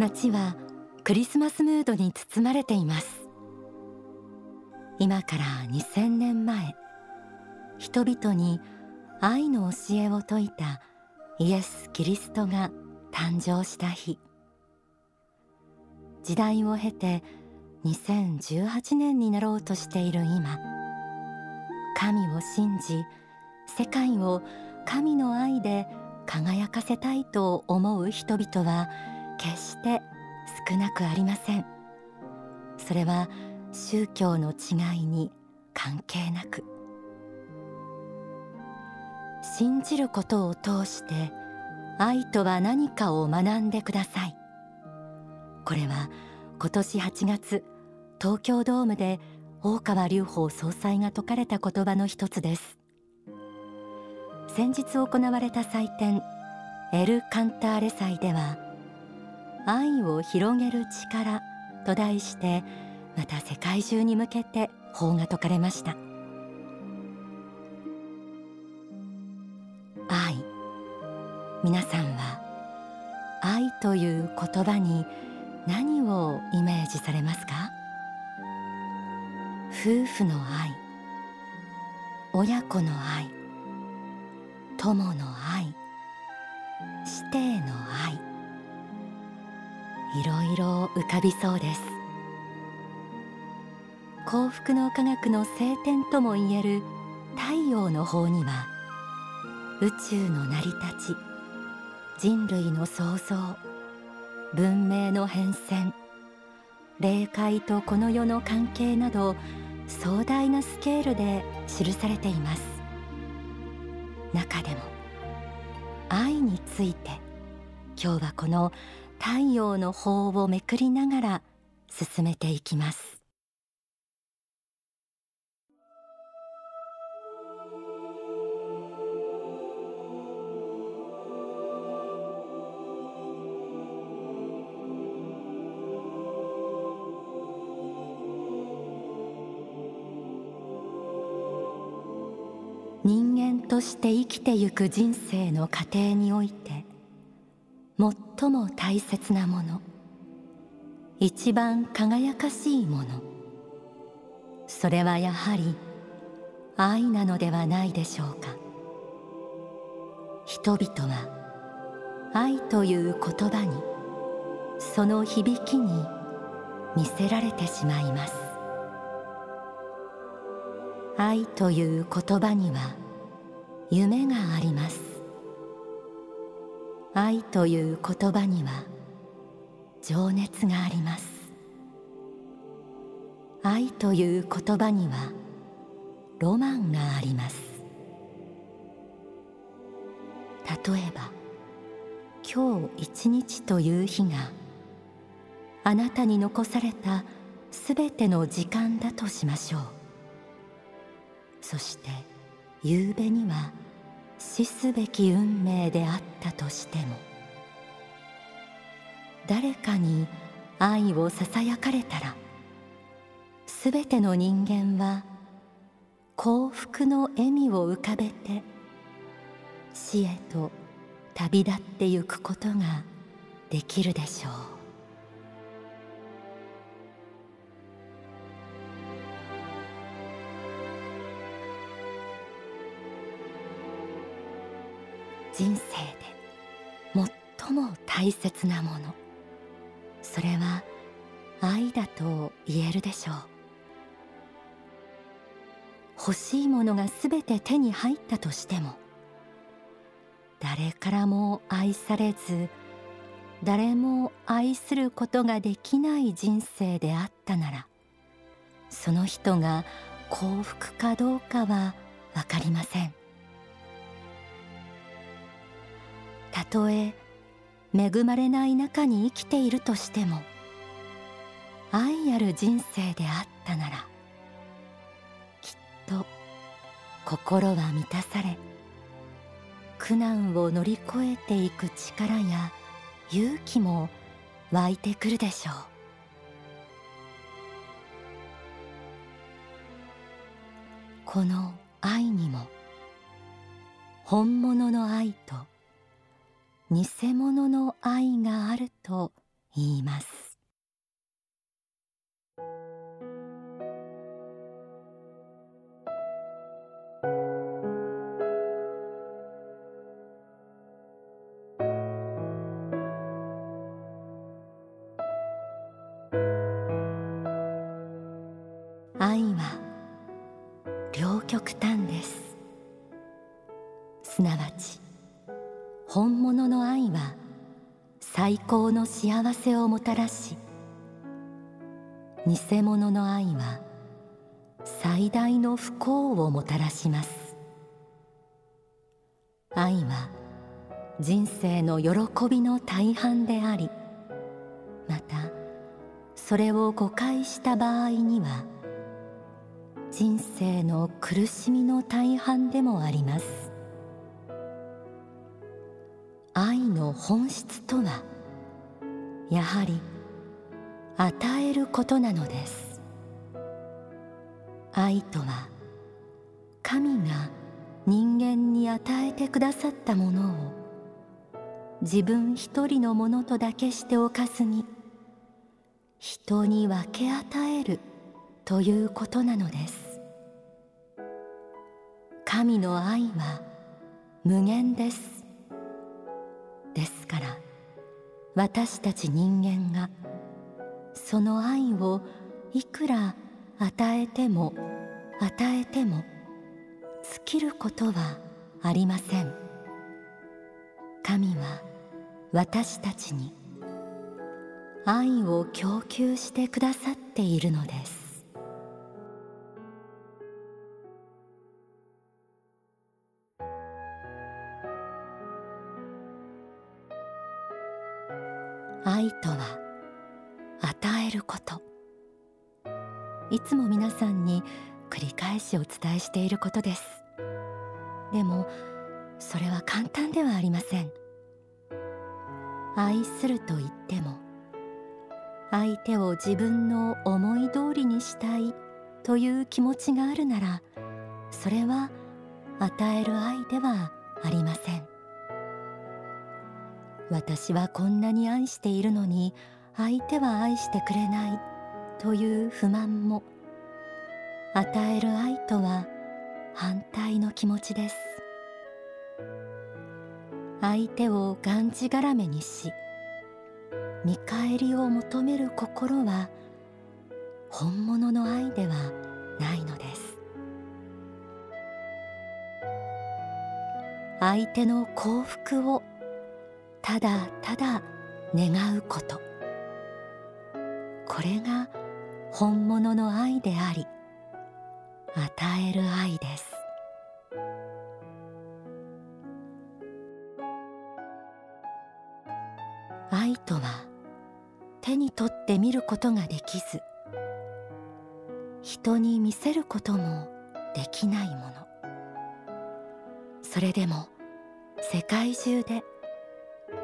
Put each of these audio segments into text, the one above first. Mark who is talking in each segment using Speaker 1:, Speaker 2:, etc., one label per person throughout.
Speaker 1: 街はクリスマスムードに包まれています。今から2000年前人々に愛の教えを説いたイエス・キリストが誕生した日。時代を経て2018年になろうとしている今神を信じ世界を神の愛で輝かせたいと思う人々は決して少なくありません。それは宗教の違いに関係なく。信じることを通して愛とは何かを学んでください。これは今年8月東京ドームで大川隆法総裁が説かれた言葉の一つです。先日行われた祭典エル・カンターレ祭では愛を広げる力と題してまた世界中に向けて法が説かれました。愛。皆さんは愛という言葉に何をイメージされますか？夫婦の愛。親子の愛。友の愛。師弟の愛。いろいろ浮かびそうです。幸福の科学の聖典ともいえる太陽の方には宇宙の成り立ち人類の創造文明の変遷霊界とこの世の関係など壮大なスケールで記されています。中でも愛について今日はこの太陽の法をめくりながら進めていきます。人間として生きてゆく人生の過程において最も大切なもの。一番輝かしいもの。それはやはり愛なのではないでしょうか。人々は愛という言葉にその響きに見せられてしまいます。愛という言葉には夢があります。愛という言葉には情熱があります。愛という言葉にはロマンがあります。例えば今日一日という日があなたに残されたすべての時間だとしましょう。そして夕べには死すべき運命であったとしても誰かに愛をささやかれたらすべての人間は幸福の笑みを浮かべて死へと旅立ってゆくことができるでしょう。人生で最も大切なもの。それは愛だと言えるでしょう。欲しいものがすべて手に入ったとしても誰からも愛されず誰も愛することができない人生であったならその人が幸福かどうかは分かりません。たとえ恵まれない中に生きているとしても愛ある人生であったならきっと心は満たされ苦難を乗り越えていく力や勇気も湧いてくるでしょう。この愛にも本物の愛と偽物の愛があると言います。愛は両極端です。すなわち本物の愛は最高の幸せをもたらし偽物の愛は最大の不幸をもたらします。愛は人生の喜びの大半でありまたそれを誤解した場合には人生の苦しみの大半でもあります。愛の本質とはやはり与えることなのです。愛とは神が人間に与えてくださったものを自分一人のものとだけしておかずに人に分け与えるということなのです。神の愛は無限です。ですから私たち人間がその愛をいくら与えても与えても尽きることはありません。神は私たちに愛を供給してくださっているのです。していることです。でもそれは簡単ではありません。愛すると言っても相手を自分の思い通りにしたいという気持ちがあるならそれは与える愛ではありません。私はこんなに愛しているのに相手は愛してくれないという不満も与える愛とは反対の気持ちです。相手をがんじがらめにし見返りを求める心は本物の愛ではないのです。相手の幸福をただただ願うこと。これが本物の愛であり与える愛です。愛とは手に取って見ることができず人に見せることもできないもの。それでも世界中で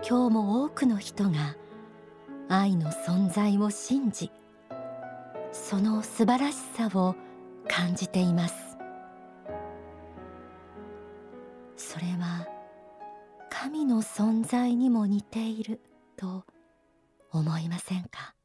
Speaker 1: 今日も多くの人が愛の存在を信じその素晴らしさを感じています。それは神の存在にも似ていると思いませんか？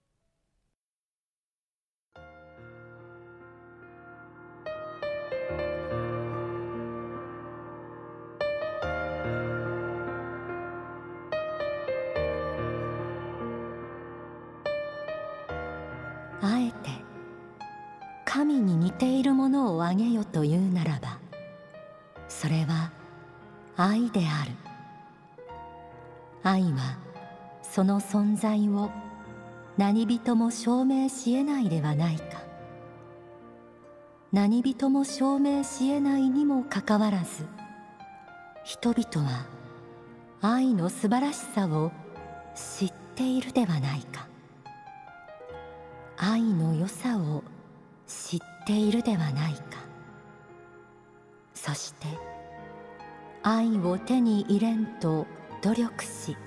Speaker 1: をあげよというならばそれは愛である。愛はその存在を何人も証明しえないではないか。何人も証明しえないにもかかわらず人々は愛の素晴らしさを知っているではないか。愛の良さを知ってているではないか。そして愛を手に入れんと努力し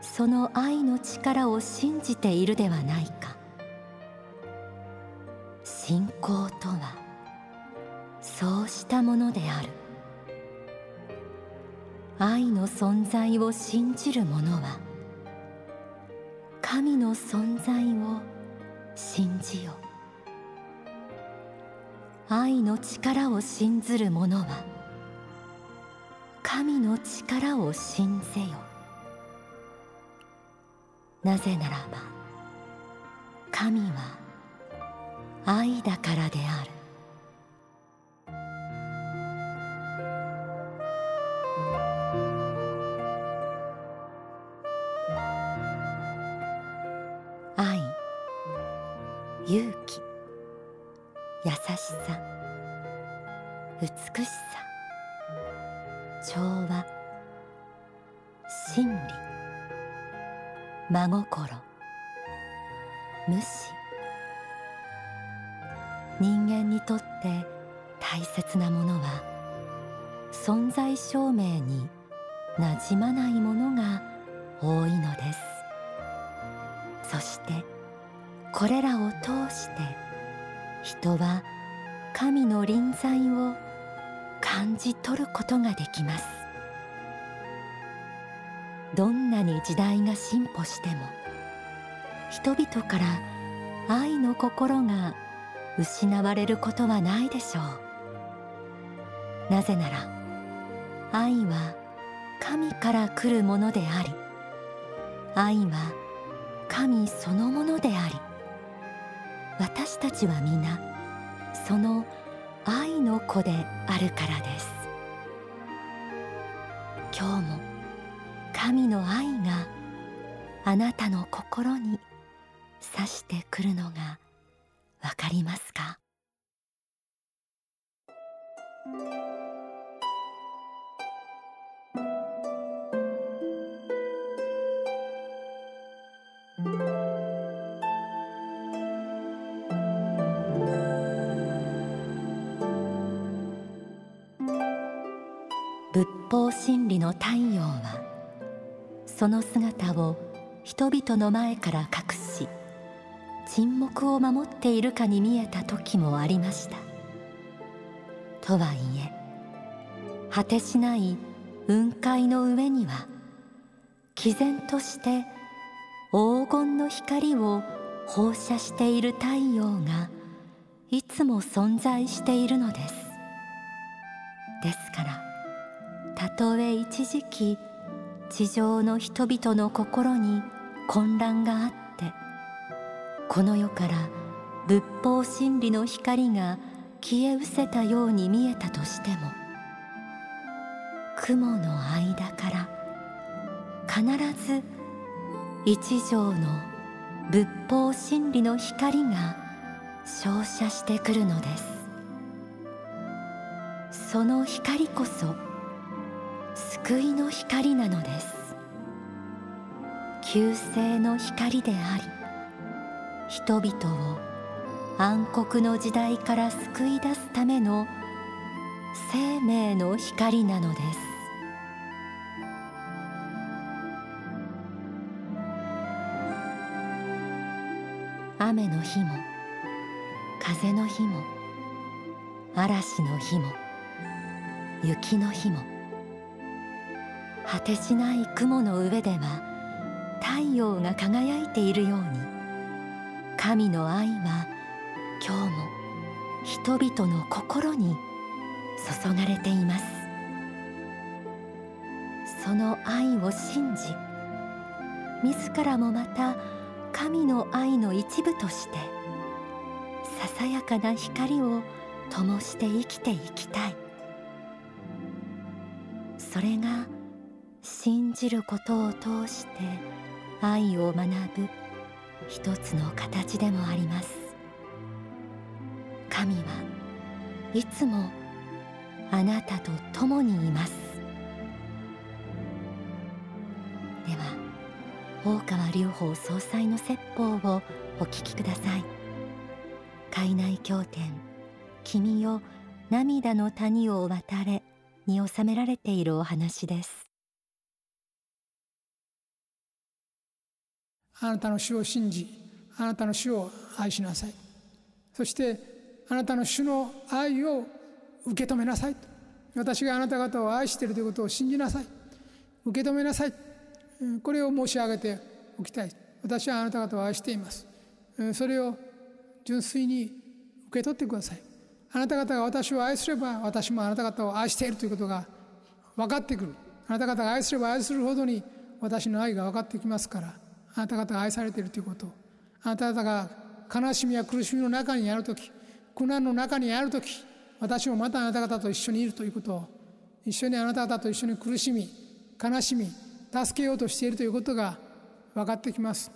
Speaker 1: その愛の力を信じているではないか。信仰とはそうしたものである。愛の存在を信じる者は神の存在を信じよ愛の力を信ずる者は神の力を信ぜよ。なぜならば神は愛だからである。愛勇気優しさ。美しさ。調和。真理。真心。無視。人間にとって大切なものは存在証明になじまないものが多いのです。そしてこれらを通して人は神の臨在を感じ取ることができます。どんなに時代が進歩しても人々から愛の心が失われることはないでしょう。なぜなら愛は神から来るものであり愛は神そのものであり私たちは皆その愛愛の子であるからです。今日も神の愛があなたの心にさしてくるのがわかりますか？真理の太陽はその姿を人々の前から隠し沈黙を守っているかに見えた時もありました。とはいえ果てしない雲海の上には毅然として黄金の光を放射している太陽がいつも存在しているのです。ですからとえ一時期地上の人々の心に混乱があってこの世から仏法真理の光が消え失せたように見えたとしても雲の間から必ず一条の仏法真理の光が照射してくるのです。その光こそ救いの光なのです。救世の光であり人々を暗黒の時代から救い出すための生命の光なのです。雨の日も風の日も嵐の日も雪の日も果てしない雲の上では太陽が輝いているように神の愛は今日も人々の心に注がれています。その愛を信じ自らもまた神の愛の一部としてささやかな光を灯して生きていきたい。それが信じることを通して愛を学ぶ一つの形でもあります。神はいつもあなたと共にいます。では大川隆法総裁の説法をお聞きください。海内経典君よ涙の谷を渡れに収められているお話です。
Speaker 2: あなたの主を信じあなたの主を愛しなさい。そしてあなたの主の愛を受け止めなさい。私があなた方を愛しているということを信じなさい。受け止めなさい。これを申し上げておきたい。私はあなた方を愛しています。それを純粋に受け取ってください。あなた方が私を愛すれば私もあなた方を愛しているということが分かってくる。あなた方が愛すれば愛するほどに私の愛が分かってきますからあなた方が愛されているということ。あなた方が悲しみや苦しみの中にある時苦難の中にある時私もまたあなた方と一緒にいるということ。を一緒にあなた方と一緒に苦しみ悲しみ助けようとしているということが分かってきます。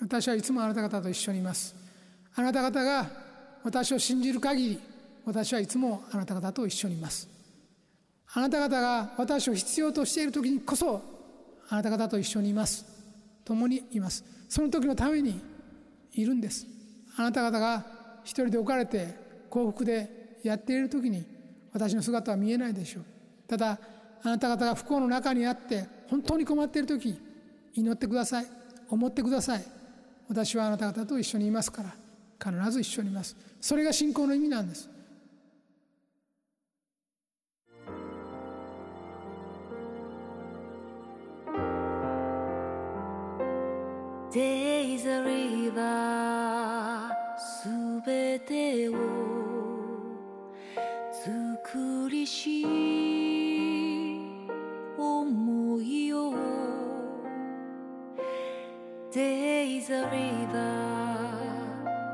Speaker 2: 私はいつもあなた方と一緒にいます。あなた方が私を信じる限り私はいつもあなた方と一緒にいます。あなた方が私を必要としている時にこそあなた方と一緒にいます。共にいます。その時のためにいるんです。あなた方が一人で置かれて幸福でやっている時に私の姿は見えないでしょう。ただあなた方が不幸の中にあって本当に困っている時祈ってください。思ってください。私はあなた方と一緒にいますから必ず一緒にいます。それが信仰の意味なんです。
Speaker 1: There is a river すべてを作りし思いを There is a river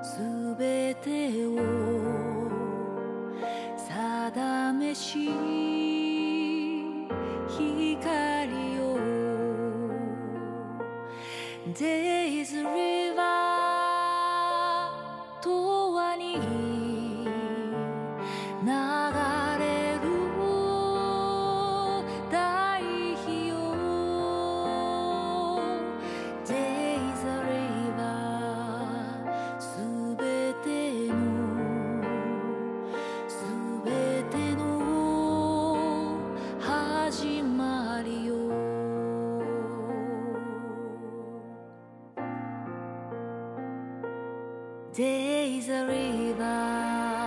Speaker 1: すべてを定めし There is a river 永遠に Days a river.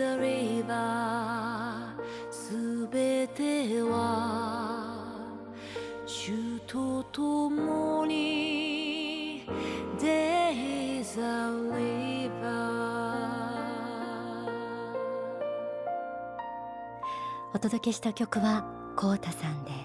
Speaker 1: さすべては主と共に Days are
Speaker 3: お届けした曲はコウタさんです。